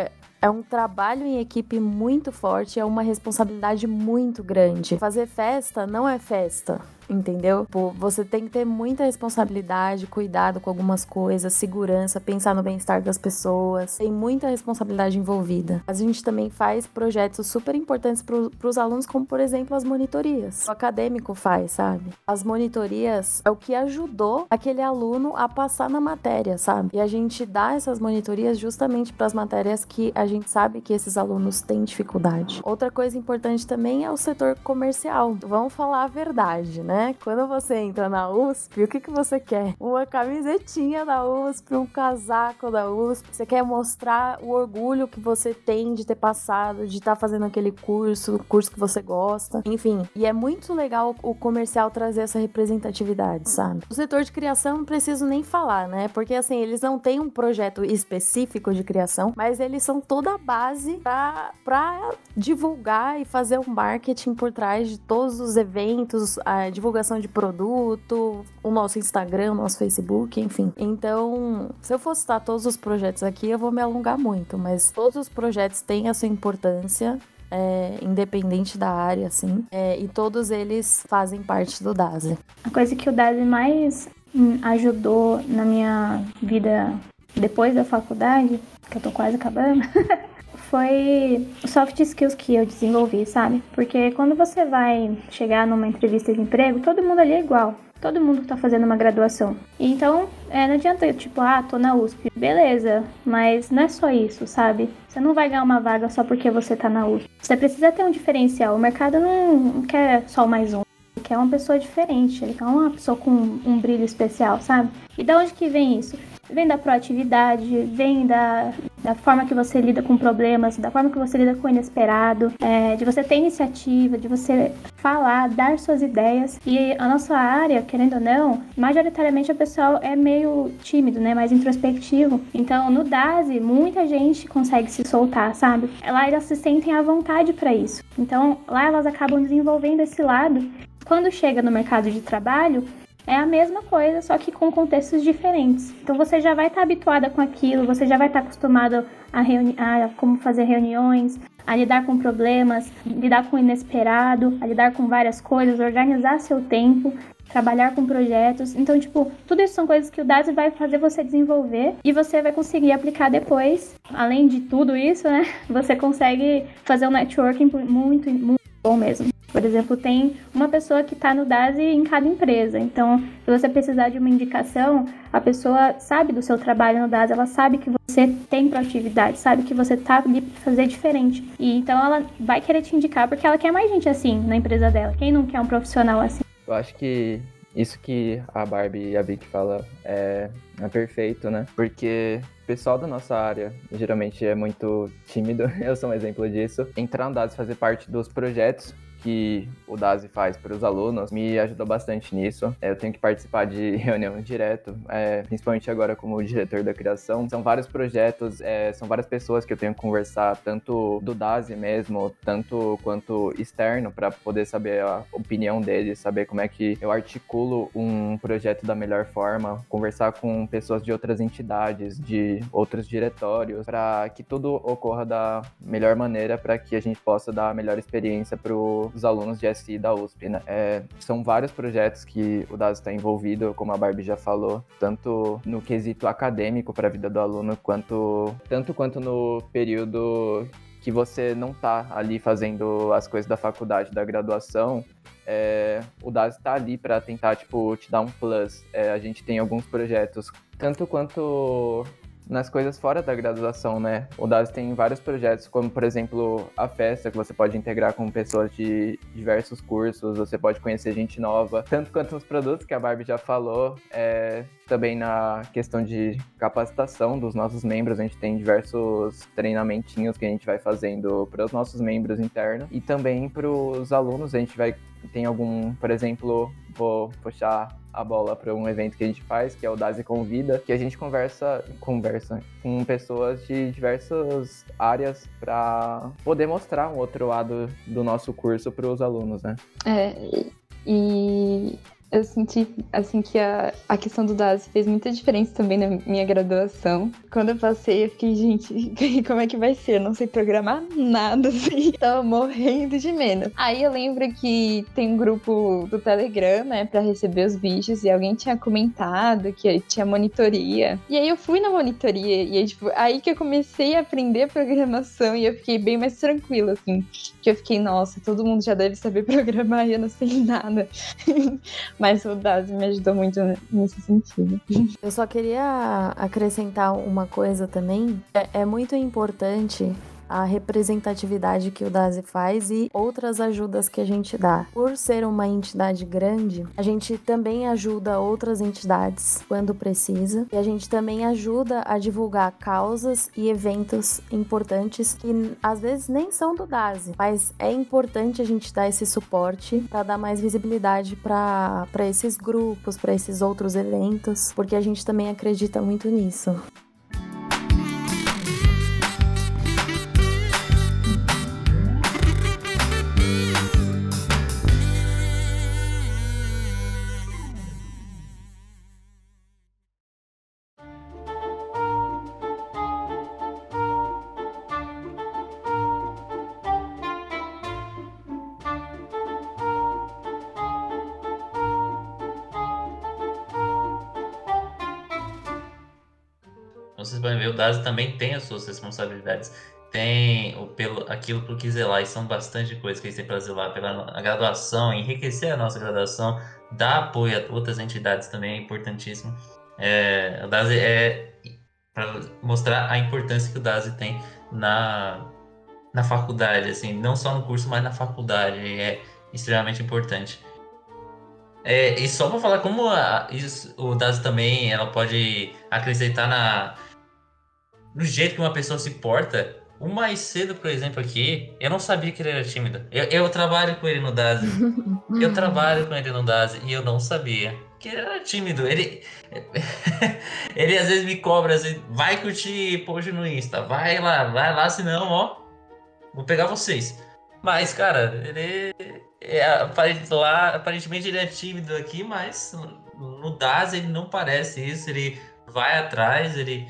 C: é um trabalho em equipe muito forte, é uma responsabilidade muito grande. Fazer festa não é festa entendeu? Pô, você tem que ter muita responsabilidade, cuidado com algumas coisas, segurança, pensar no bem-estar das pessoas. Tem muita responsabilidade envolvida. A gente também faz projetos super importantes para os alunos, como por exemplo as monitorias. O acadêmico faz, sabe? As monitorias é o que ajudou aquele aluno a passar na matéria, sabe? E a gente dá essas monitorias justamente para as matérias que a gente sabe que esses alunos têm dificuldade. Outra coisa importante também é o setor comercial. Vamos falar a verdade, né? Né? Quando você entra na USP, o que, que você quer? Uma camisetinha da USP, um casaco da USP. Você quer mostrar o orgulho que você tem de ter passado, de estar tá fazendo aquele curso, o curso que você gosta. Enfim, e é muito legal o comercial trazer essa representatividade, sabe? O setor de criação não preciso nem falar, né? Porque assim, eles não têm um projeto específico de criação, mas eles são toda a base para divulgar e fazer um marketing por trás de todos os eventos, a divulgação de produto, o nosso Instagram, o nosso Facebook, enfim. Então, se eu fosse citar todos os projetos aqui, eu vou me alongar muito, mas todos os projetos têm a sua importância. É, independente da área, assim, é, e todos eles fazem parte do DASE.
E: A coisa que o DASE mais ajudou na minha vida depois da faculdade, que eu tô quase acabando, foi soft skills que eu desenvolvi, sabe? Porque quando você vai chegar numa entrevista de emprego, todo mundo ali é igual. todo mundo está fazendo uma graduação. Então, é, não adianta, tipo, ah, tô na USP. Beleza, mas não é só isso, sabe? Você não vai ganhar uma vaga só porque você tá na USP. Você precisa ter um diferencial. O mercado não quer só mais um. Ele quer uma pessoa diferente, ele quer uma pessoa com um brilho especial, sabe? E da onde que vem isso? Vem da proatividade, vem da, da forma que você lida com problemas, da forma que você lida com o inesperado, é, de você ter iniciativa, de você falar, dar suas ideias. E a nossa área, querendo ou não, majoritariamente o pessoal é meio tímido, né? Mais introspectivo. Então, no DASE, muita gente consegue se soltar, sabe? Lá elas se sentem à vontade para isso. Então, lá elas acabam desenvolvendo esse lado. Quando chega no mercado de trabalho, é a mesma coisa, só que com contextos diferentes. Então você já vai estar tá habituada com aquilo, você já vai estar tá acostumado a, a como fazer reuniões, a lidar com problemas, lidar com o inesperado, a lidar com várias coisas, organizar seu tempo, trabalhar com projetos. Então, tipo, tudo isso são coisas que o DASI vai fazer você desenvolver e você vai conseguir aplicar depois. Além de tudo isso, né? Você consegue fazer um networking muito, muito bom mesmo. Por exemplo, tem uma pessoa que está no DASE em cada empresa. Então, se você precisar de uma indicação, a pessoa sabe do seu trabalho no DASE, ela sabe que você tem proatividade, sabe que você está ali para fazer diferente. E então ela vai querer te indicar porque ela quer mais gente assim na empresa dela. Quem não quer um profissional assim?
D: Eu acho que isso que a Barbie e a Vic fala é, é perfeito, né? Porque o pessoal da nossa área geralmente é muito tímido, eu sou um exemplo disso. Entrar no DAS e fazer parte dos projetos que o DASI faz para os alunos me ajudou bastante nisso. É, eu tenho que participar de reunião direto, é, principalmente agora como diretor da criação. São vários projetos, é, são várias pessoas que eu tenho que conversar, tanto do DASI mesmo, tanto quanto externo, para poder saber a opinião deles, saber como é que eu articulo um projeto da melhor forma, conversar com pessoas de outras entidades, de outros diretórios, para que tudo ocorra da melhor maneira, para que a gente possa dar a melhor experiência para o dos alunos de SI da USP, né? É, são vários projetos que o DAS está envolvido, como a Barbie já falou, tanto no quesito acadêmico para a vida do aluno, quanto tanto quanto no período que você não está ali fazendo as coisas da faculdade, da graduação, é, o DAS está ali para tentar tipo te dar um plus. É, a gente tem alguns projetos, tanto quanto nas coisas fora da graduação, né? O DAS tem vários projetos, como por exemplo a festa, que você pode integrar com pessoas de diversos cursos, você pode conhecer gente nova, tanto quanto nos produtos que a Barbie já falou, é, também na questão de capacitação dos nossos membros, a gente tem diversos treinamentinhos que a gente vai fazendo para os nossos membros internos e também para os alunos, a gente vai tem algum, por exemplo, vou puxar a bola para um evento que a gente faz, que é o Dazi Convida, que a gente conversa, conversa com pessoas de diversas áreas para poder mostrar um outro lado do nosso curso para os alunos, né?
B: É, e eu senti, assim, que a, a questão do DAS fez muita diferença também na minha graduação. Quando eu passei, eu fiquei, gente, como é que vai ser? Eu não sei programar nada, assim. Tava morrendo de medo. Aí eu lembro que tem um grupo do Telegram, né, pra receber os vídeos, e alguém tinha comentado que tinha monitoria. E aí eu fui na monitoria, e aí, tipo, aí que eu comecei a aprender programação, e eu fiquei bem mais tranquila, assim. Que eu fiquei, nossa, todo mundo já deve saber programar e eu não sei nada. Mas o me ajudou muito nesse sentido.
C: Eu só queria acrescentar uma coisa também. É, é muito importante a representatividade que o DASE faz e outras ajudas que a gente dá. Por ser uma entidade grande, a gente também ajuda outras entidades quando precisa e a gente também ajuda a divulgar causas e eventos importantes que às vezes nem são do DASE, mas é importante a gente dar esse suporte para dar mais visibilidade para esses grupos, para esses outros eventos, porque a gente também acredita muito nisso.
A: Vocês podem ver, o DASI também tem as suas responsabilidades. tem o, pelo, aquilo por que zelar, e são bastante coisas que eles têm para zelar, pela a graduação, enriquecer a nossa graduação, dar apoio a outras entidades também é importantíssimo. É, o DASE é para mostrar a importância que o DASE tem na, na faculdade, assim, não só no curso, mas na faculdade, é extremamente importante. É, e só para falar como a, isso, o DASE também ela pode acrescentar na, no jeito que uma pessoa se porta, o mais cedo, por exemplo, aqui, eu não sabia que ele era tímido. Eu, eu trabalho com ele no DASE. eu trabalho com ele no DASE e eu não sabia que ele era tímido. Ele, ele às vezes me cobra assim, vai curtir post no Insta, vai lá, vai lá, senão, ó, vou pegar vocês. Mas, cara, ele é, lá, aparentemente ele é tímido aqui, mas no DASE ele não parece isso, ele vai atrás, ele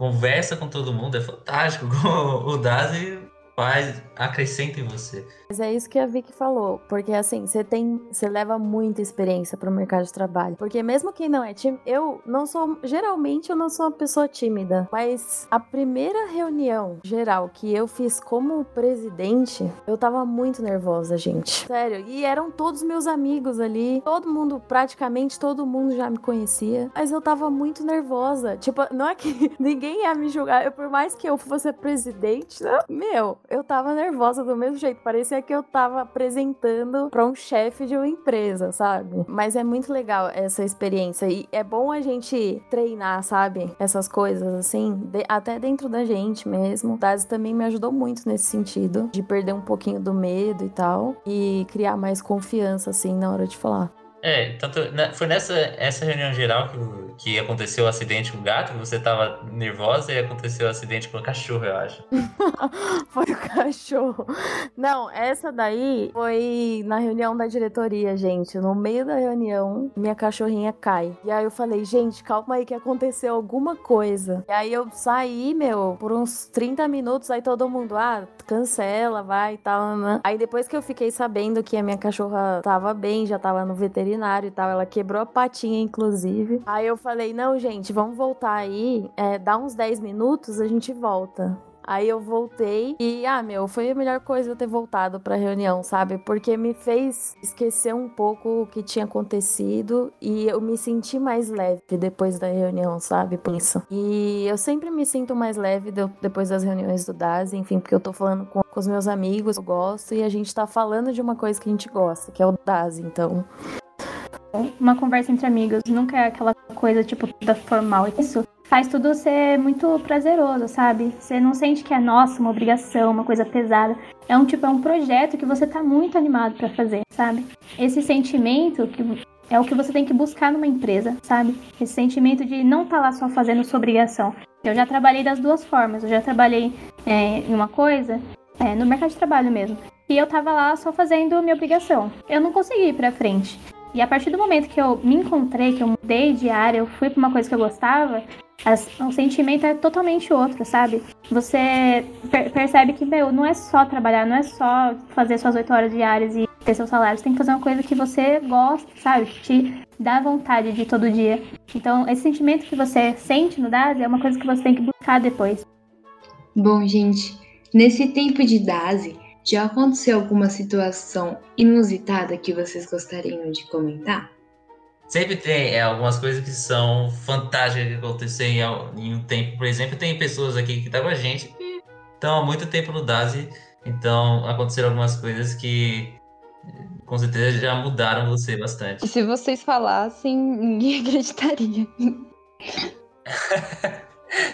A: conversa com todo mundo, é fantástico. o Dazi faz, acrescenta em você.
C: Mas é isso que a Vicky falou, porque assim, você tem, você leva muita experiência para o mercado de trabalho. Porque mesmo quem não é tímido, eu não sou, geralmente eu não sou uma pessoa tímida, mas a primeira reunião geral que eu fiz como presidente, eu tava muito nervosa, gente. Sério, e eram todos meus amigos ali, todo mundo, praticamente todo mundo já me conhecia, mas eu tava muito nervosa. Tipo, não é que ninguém ia me julgar, por mais que eu fosse presidente, né? meu, eu tava nervosa do mesmo jeito. Parecia que eu tava apresentando para um chefe de uma empresa, sabe? Mas é muito legal essa experiência. E é bom a gente treinar, sabe? Essas coisas, assim, de, até dentro da gente mesmo. Dazi também me ajudou muito nesse sentido, de perder um pouquinho do medo e tal. E criar mais confiança, assim, na hora de falar.
A: É, tanto foi nessa essa reunião geral que, que aconteceu o acidente com o gato, você tava nervosa e aconteceu o acidente com o cachorro, eu acho.
C: foi o cachorro. Não, essa daí foi na reunião da diretoria, gente. No meio da reunião, minha cachorrinha cai. E aí eu falei, gente, calma aí que aconteceu alguma coisa. E aí eu saí, meu, por uns 30 minutos, aí todo mundo, ah, cancela, vai e tal. Né? Aí depois que eu fiquei sabendo que a minha cachorra tava bem, já tava no veterinário veterinário e tal. Ela quebrou a patinha, inclusive. Aí eu falei: não, gente, vamos voltar aí. É, dá uns 10 minutos, a gente volta. Aí eu voltei e, ah, meu, foi a melhor coisa eu ter voltado pra reunião, sabe? Porque me fez esquecer um pouco o que tinha acontecido e eu me senti mais leve depois da reunião, sabe? Por isso. E eu sempre me sinto mais leve depois das reuniões do DAS, enfim, porque eu tô falando com, com os meus amigos, eu gosto, e a gente tá falando de uma coisa que a gente gosta, que é o DAS, então
E: uma conversa entre amigos, nunca é aquela coisa tipo da formal. Isso faz tudo ser muito prazeroso, sabe? Você não sente que é nossa, uma obrigação, uma coisa pesada. É um tipo, é um projeto que você tá muito animado para fazer, sabe? Esse sentimento que é o que você tem que buscar numa empresa, sabe? Esse sentimento de não estar tá lá só fazendo sua obrigação. Eu já trabalhei das duas formas. Eu já trabalhei é, em uma coisa, é, no mercado de trabalho mesmo, e eu tava lá só fazendo minha obrigação. Eu não consegui ir pra frente. E a partir do momento que eu me encontrei, que eu mudei de área, eu fui para uma coisa que eu gostava, as, o sentimento é totalmente outro, sabe? Você per percebe que, meu, não é só trabalhar, não é só fazer suas oito horas diárias e ter seu salário. Você tem que fazer uma coisa que você gosta, sabe? Que te dá vontade de todo dia. Então, esse sentimento que você sente no DASE é uma coisa que você tem que buscar depois.
G: Bom, gente, nesse tempo de DASE, já aconteceu alguma situação inusitada que vocês gostariam de comentar?
A: Sempre tem é, algumas coisas que são fantásticas que acontecem em, em, um tempo. Por exemplo, tem pessoas aqui que estão tá com a gente que estão há muito tempo no DASI, então aconteceram algumas coisas que com certeza já mudaram você bastante.
B: E se vocês falassem, ninguém acreditaria.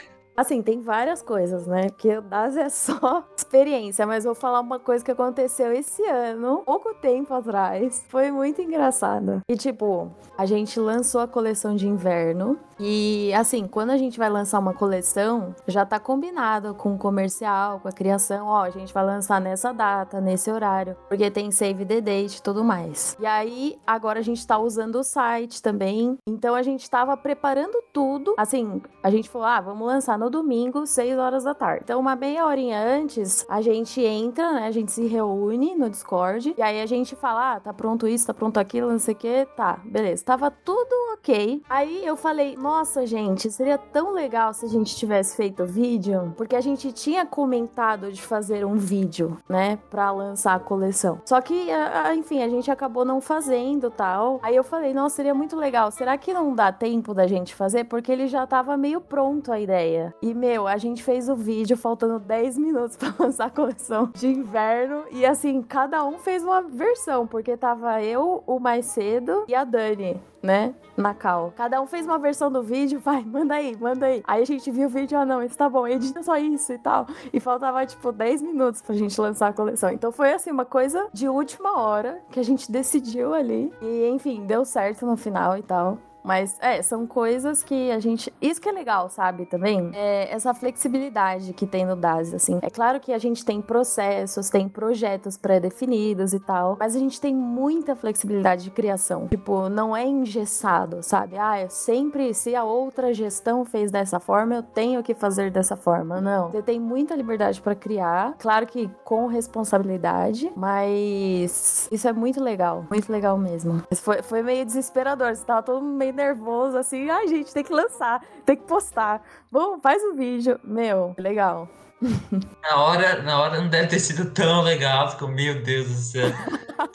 C: Assim, tem várias coisas, né? Porque o DAS é só experiência, mas vou falar uma coisa que aconteceu esse ano, pouco tempo atrás. Foi muito engraçado. E tipo, a gente lançou a coleção de inverno. E assim, quando a gente vai lançar uma coleção, já tá combinado com o comercial, com a criação, ó, a gente vai lançar nessa data, nesse horário, porque tem save the date e tudo mais. E aí, agora a gente tá usando o site também. Então a gente tava preparando tudo. Assim, a gente falou: "Ah, vamos lançar no domingo, 6 horas da tarde. Então, uma meia horinha antes, a gente entra, né? A gente se reúne no Discord. E aí a gente fala: ah, tá pronto isso, tá pronto aquilo, não sei o que. Tá, beleza. Tava tudo ok. Aí eu falei, nossa, gente, seria tão legal se a gente tivesse feito vídeo, porque a gente tinha comentado de fazer um vídeo, né, para lançar a coleção. Só que, enfim, a gente acabou não fazendo, tal. Aí eu falei, nossa, seria muito legal. Será que não dá tempo da gente fazer? Porque ele já tava meio pronto a ideia. E meu, a gente fez o vídeo faltando 10 minutos para lançar a coleção de inverno e assim, cada um fez uma versão, porque tava eu, o mais cedo e a Dani né? Na cal. Cada um fez uma versão do vídeo, vai, manda aí, manda aí. Aí a gente viu o vídeo, ah, não, isso tá bom, edita só isso e tal. E faltava, tipo, 10 minutos pra gente lançar a coleção. Então foi, assim, uma coisa de última hora que a gente decidiu ali. E, enfim, deu certo no final e tal. Mas é, são coisas que a gente. Isso que é legal, sabe? Também. É essa flexibilidade que tem no DAS, assim. É claro que a gente tem processos, tem projetos pré-definidos e tal, mas a gente tem muita flexibilidade de criação. Tipo, não é engessado, sabe? Ah, é sempre se a outra gestão fez dessa forma, eu tenho que fazer dessa forma. Não. Você tem muita liberdade para criar, claro que com responsabilidade, mas isso é muito legal, muito legal mesmo. Foi, foi meio desesperador, você tava todo meio nervoso, assim, ai, gente, tem que lançar, tem que postar. Vamos, faz o um vídeo. Meu, legal.
A: Na hora, na hora não deve ter sido tão legal, ficou, meu Deus do céu.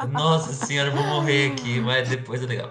A: Nossa senhora, eu vou morrer aqui, mas depois é legal.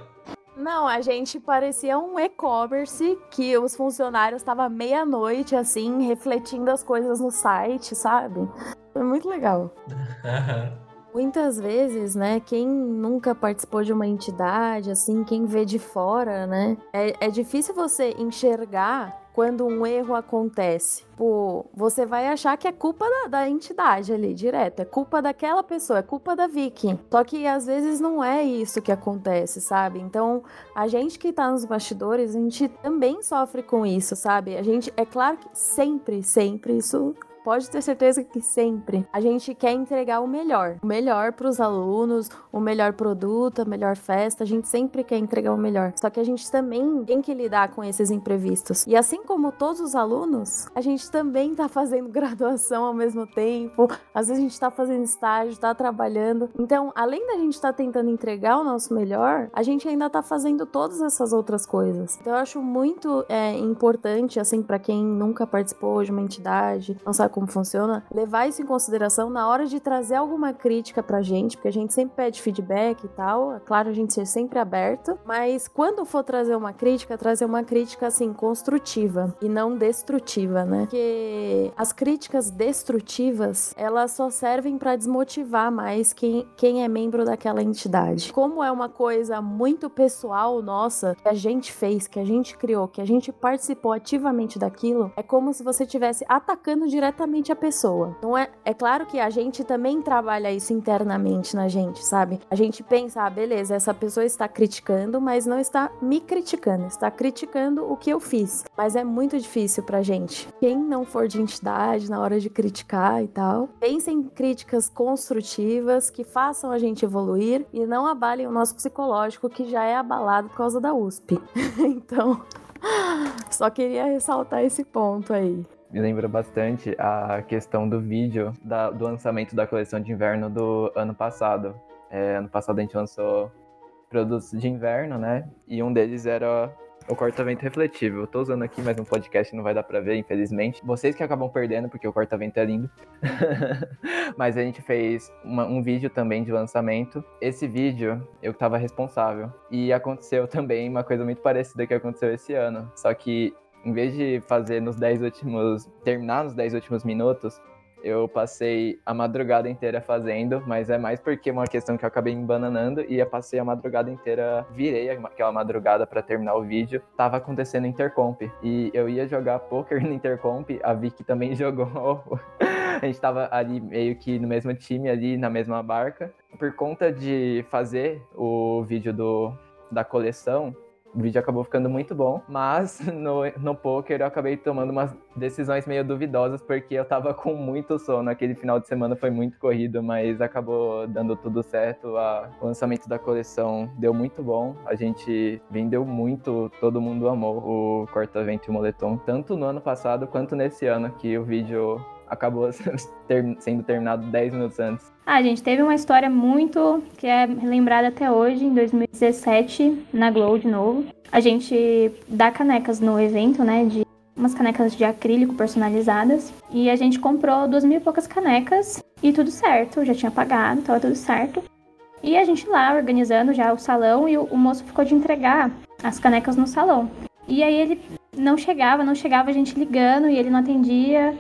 C: Não, a gente parecia um e-commerce que os funcionários estavam meia-noite, assim, refletindo as coisas no site, sabe? Foi muito legal. Muitas vezes, né, quem nunca participou de uma entidade, assim, quem vê de fora, né, é, é difícil você enxergar quando um erro acontece. Pô, você vai achar que é culpa da, da, entidade ali, direto. É culpa daquela pessoa, é culpa da Vicky. Só que às vezes não é isso que acontece, sabe? Então, a gente que tá nos bastidores, a gente também sofre com isso, sabe? A gente, é claro que sempre, sempre isso pode ter certeza que sempre a gente quer entregar o melhor. O melhor para os alunos, o melhor produto, a melhor festa. A gente sempre quer entregar o melhor. Só que a gente também tem que lidar com esses imprevistos. E assim como todos os alunos, a gente também está fazendo graduação ao mesmo tempo. Às vezes a gente está fazendo estágio, está trabalhando. Então, além da gente estar tá tentando entregar o nosso melhor, a gente ainda está fazendo todas essas outras coisas. Então, eu acho muito é, importante, assim, para quem nunca participou de uma entidade, não sabe como funciona, levar isso em consideração na hora de trazer alguma crítica pra gente, porque a gente sempre pede feedback e tal. É claro, a gente ser sempre aberto, mas quando for trazer uma crítica, trazer uma crítica assim construtiva e não destrutiva, né? Porque as críticas destrutivas, elas só servem para desmotivar mais quem, quem é membro daquela entidade. Como é uma coisa muito pessoal nossa, que a gente fez, que a gente criou, que a gente participou ativamente daquilo, é como se você estivesse atacando diretamente diretamente a pessoa. Não é, é claro que a gente também trabalha isso internamente na gente, sabe? A gente pensa, ah, beleza, essa pessoa está criticando, mas não está me criticando, está criticando o que eu fiz. Mas é muito difícil pra gente. Quem não for de entidade na hora de criticar e tal, pense em críticas construtivas que façam a gente evoluir e não abalem o nosso psicológico que já é abalado por causa da USP. então, só queria ressaltar esse ponto aí
D: me lembra bastante a questão do vídeo da, do lançamento da coleção de inverno do ano passado. É, ano passado a gente lançou produtos de inverno, né? E um deles era o corta-vento refletível. Eu tô usando aqui, mas no podcast não vai dar pra ver, infelizmente. Vocês que acabam perdendo, porque o corta-vento é lindo. mas a gente fez uma, um vídeo também de lançamento. Esse vídeo eu tava responsável. E aconteceu também uma coisa muito parecida que aconteceu esse ano. Só que em vez de fazer nos 10 últimos. terminar nos 10 últimos minutos, eu passei a madrugada inteira fazendo, mas é mais porque é uma questão que eu acabei me bananando e eu passei a madrugada inteira, virei aquela madrugada para terminar o vídeo. Tava acontecendo Intercomp e eu ia jogar poker no Intercomp, a Vicky também jogou. a gente tava ali meio que no mesmo time ali, na mesma barca. Por conta de fazer o vídeo do, da coleção, o vídeo acabou ficando muito bom, mas no, no poker eu acabei tomando umas decisões meio duvidosas porque eu tava com muito sono. Aquele final de semana foi muito corrido, mas acabou dando tudo certo. A, o lançamento da coleção deu muito bom. A gente vendeu muito, todo mundo amou o corta-vento e o moletom, tanto no ano passado quanto nesse ano, que o vídeo acabou sendo terminado 10 minutos antes.
E: Ah, gente, teve uma história muito que é lembrada até hoje, em 2017, na Glow de novo. A gente dá canecas no evento, né? De umas canecas de acrílico personalizadas. E a gente comprou duas mil e poucas canecas e tudo certo, já tinha pagado, tava tudo certo. E a gente lá organizando já o salão e o, o moço ficou de entregar as canecas no salão. E aí ele não chegava, não chegava a gente ligando e ele não atendia.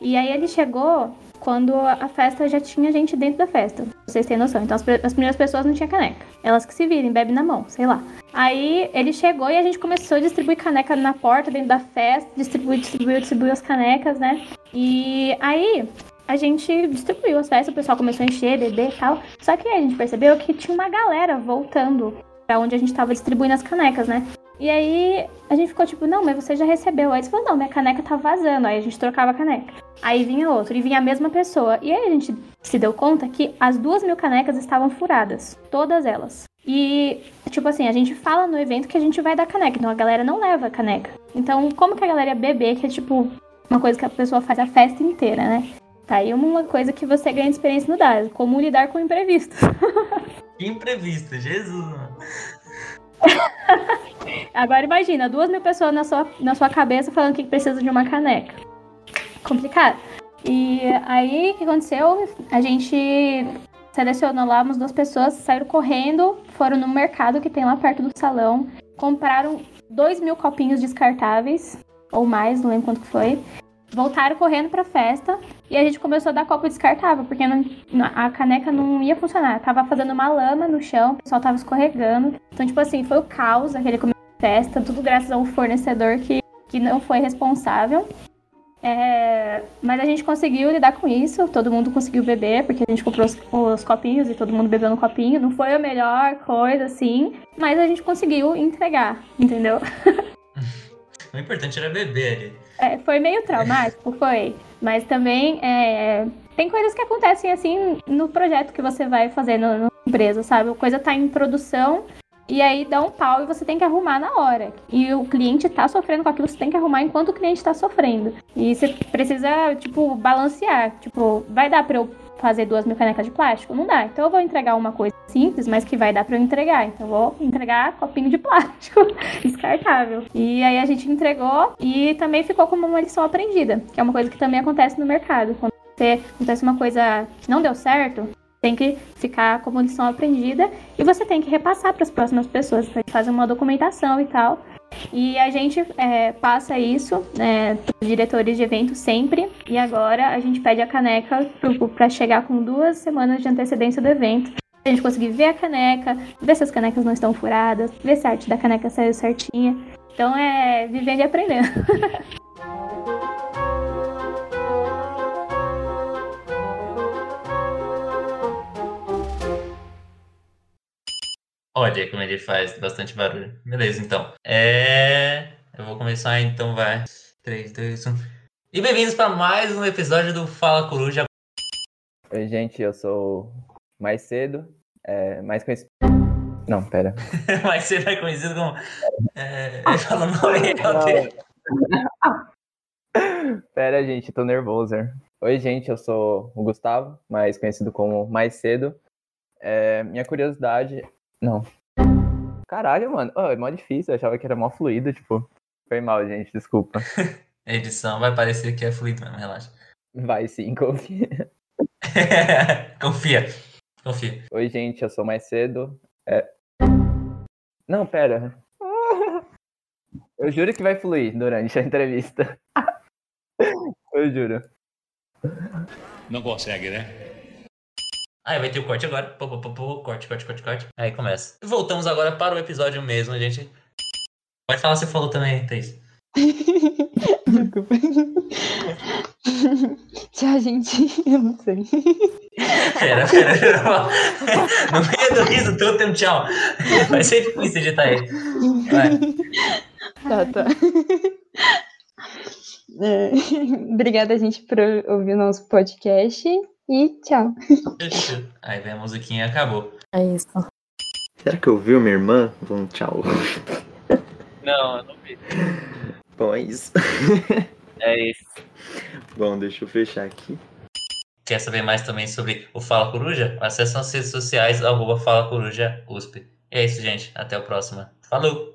E: E aí ele chegou quando a festa já tinha gente dentro da festa. Vocês têm noção. Então as, as primeiras pessoas não tinham caneca. Elas que se virem, bebe na mão, sei lá. Aí ele chegou e a gente começou a distribuir caneca na porta, dentro da festa, distribuiu, distribuiu, distribuiu as canecas, né? E aí a gente distribuiu as festas, o pessoal começou a encher, beber e tal. Só que aí a gente percebeu que tinha uma galera voltando pra onde a gente tava distribuindo as canecas, né? E aí a gente ficou tipo, não, mas você já recebeu. Aí eles falaram, não, minha caneca tá vazando. Aí a gente trocava a caneca. Aí vinha outro, e vinha a mesma pessoa. E aí a gente se deu conta que as duas mil canecas estavam furadas. Todas elas. E, tipo assim, a gente fala no evento que a gente vai dar caneca. Então a galera não leva caneca. Então, como que a galera ia beber, que é tipo uma coisa que a pessoa faz a festa inteira, né? Tá aí uma coisa que você ganha de experiência no DAS. Como lidar com imprevistos.
A: Imprevisto, Jesus.
E: Agora imagina, duas mil pessoas na sua, na sua cabeça falando que precisa de uma caneca. Complicado. E aí, o que aconteceu? A gente selecionou lá umas duas pessoas, saíram correndo, foram no mercado que tem lá perto do salão, compraram dois mil copinhos descartáveis, ou mais, não lembro quanto que foi. Voltaram correndo pra festa e a gente começou a dar copo descartável, porque não- a caneca não ia funcionar. Tava fazendo uma lama no chão, o pessoal tava escorregando. Então, tipo assim, foi o caos aquele festa, tudo graças a um fornecedor que, que não foi responsável. É, mas a gente conseguiu lidar com isso, todo mundo conseguiu beber, porque a gente comprou os, os copinhos e todo mundo bebeu no copinho. Não foi a melhor coisa, assim, mas a gente conseguiu entregar, entendeu?
A: O importante era beber ali.
E: É, foi meio traumático, foi. Mas também é, tem coisas que acontecem assim no projeto que você vai fazer na empresa, sabe? A coisa tá em produção e aí dá um pau e você tem que arrumar na hora. E o cliente tá sofrendo com aquilo, você tem que arrumar enquanto o cliente tá sofrendo. E você precisa, tipo, balancear. Tipo, vai dar pra eu fazer duas mil canecas de plástico? Não dá. Então eu vou entregar uma coisa simples, mas que vai dar pra eu entregar. Então eu vou entregar copinho de plástico descartável. E aí a gente entregou e também ficou como uma lição aprendida, que é uma coisa que também acontece no mercado. Quando você acontece uma coisa que não deu certo, tem que ficar como lição aprendida e você tem que repassar para as próximas pessoas, para fazer uma documentação e tal. E a gente é, passa isso né, para os diretores de evento sempre. E agora a gente pede a caneca para chegar com duas semanas de antecedência do evento. A gente conseguir ver a caneca, ver se as canecas não estão furadas, ver se a arte da caneca saiu certinha. Então é vivendo e aprendendo.
A: Olha como ele faz bastante barulho. Beleza, então. É. Eu vou começar então, vai. 3, 2, 1. E bem-vindos para mais um episódio do Fala Coruja.
D: Oi, gente, eu sou mais cedo, é, mais conhecido. Não, pera.
A: Mas você vai conhecido como. É... Ele fala o nome real dele.
D: Pera, gente, tô nervoso. Oi, gente, eu sou o Gustavo, mais conhecido como Mais Cedo. É, minha curiosidade. Não. Caralho, mano. Oh, é mó difícil, eu achava que era mó fluido, tipo. Foi mal, gente, desculpa.
A: Edição vai parecer que é fluido mesmo, relaxa.
D: Vai sim, confia.
A: Confia. Confia.
D: Oi, gente, eu sou mais cedo. É... Não, pera. Eu juro que vai fluir durante a entrevista. Eu juro.
H: Não consegue, né?
A: Aí vai ter o corte agora. Pô, pô, pô, pô, corte, corte, corte, corte. Aí começa. Voltamos agora para o episódio mesmo, gente. Pode falar se falou também, Thaís.
B: Desculpa. Tchau, gente. Eu não sei.
A: Pera, pera, pera. No meio do riso, todo tempo tchau. Vai ser difícil editar ele. Vai.
B: Tá, tá. É, Obrigada, gente, por ouvir o nosso podcast. E tchau.
A: Aí vem a musiquinha e acabou.
C: É isso.
F: Será que ouviu minha irmã? Vamos, tchau.
D: Não, eu não vi.
F: Bom, é isso.
D: É isso.
F: Bom, deixa eu fechar aqui.
A: Quer saber mais também sobre o Fala Coruja? Acesse as redes sociais, arroba Fala Coruja USP. E é isso, gente. Até a próxima. Falou!